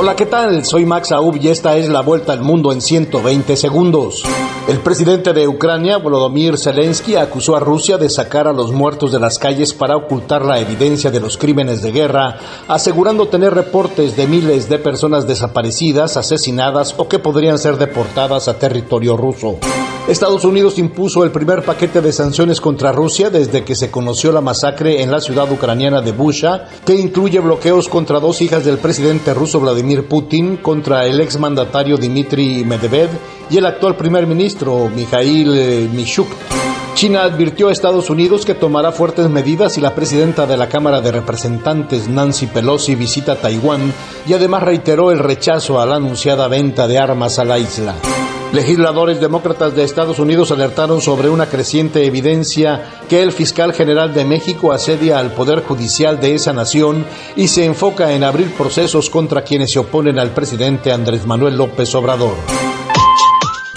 Hola, ¿qué tal? Soy Max Aub y esta es la vuelta al mundo en 120 segundos. El presidente de Ucrania, Volodymyr Zelensky, acusó a Rusia de sacar a los muertos de las calles para ocultar la evidencia de los crímenes de guerra, asegurando tener reportes de miles de personas desaparecidas, asesinadas o que podrían ser deportadas a territorio ruso. Estados Unidos impuso el primer paquete de sanciones contra Rusia desde que se conoció la masacre en la ciudad ucraniana de Busha, que incluye bloqueos contra dos hijas del presidente ruso Vladimir Putin, contra el exmandatario Dmitry Medvedev y el actual primer ministro Mikhail Mishuk. China advirtió a Estados Unidos que tomará fuertes medidas si la presidenta de la Cámara de Representantes, Nancy Pelosi, visita Taiwán y además reiteró el rechazo a la anunciada venta de armas a la isla. Legisladores demócratas de Estados Unidos alertaron sobre una creciente evidencia que el fiscal general de México asedia al Poder Judicial de esa nación y se enfoca en abrir procesos contra quienes se oponen al presidente Andrés Manuel López Obrador.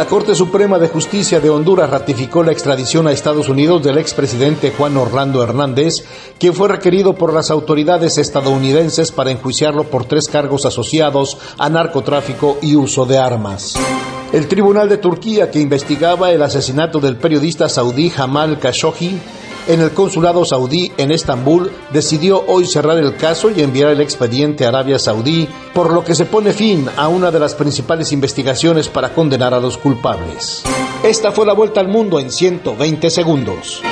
La Corte Suprema de Justicia de Honduras ratificó la extradición a Estados Unidos del expresidente Juan Orlando Hernández, quien fue requerido por las autoridades estadounidenses para enjuiciarlo por tres cargos asociados a narcotráfico y uso de armas. El Tribunal de Turquía, que investigaba el asesinato del periodista saudí Jamal Khashoggi, en el consulado saudí en Estambul decidió hoy cerrar el caso y enviar el expediente a Arabia Saudí, por lo que se pone fin a una de las principales investigaciones para condenar a los culpables. Esta fue la vuelta al mundo en 120 segundos.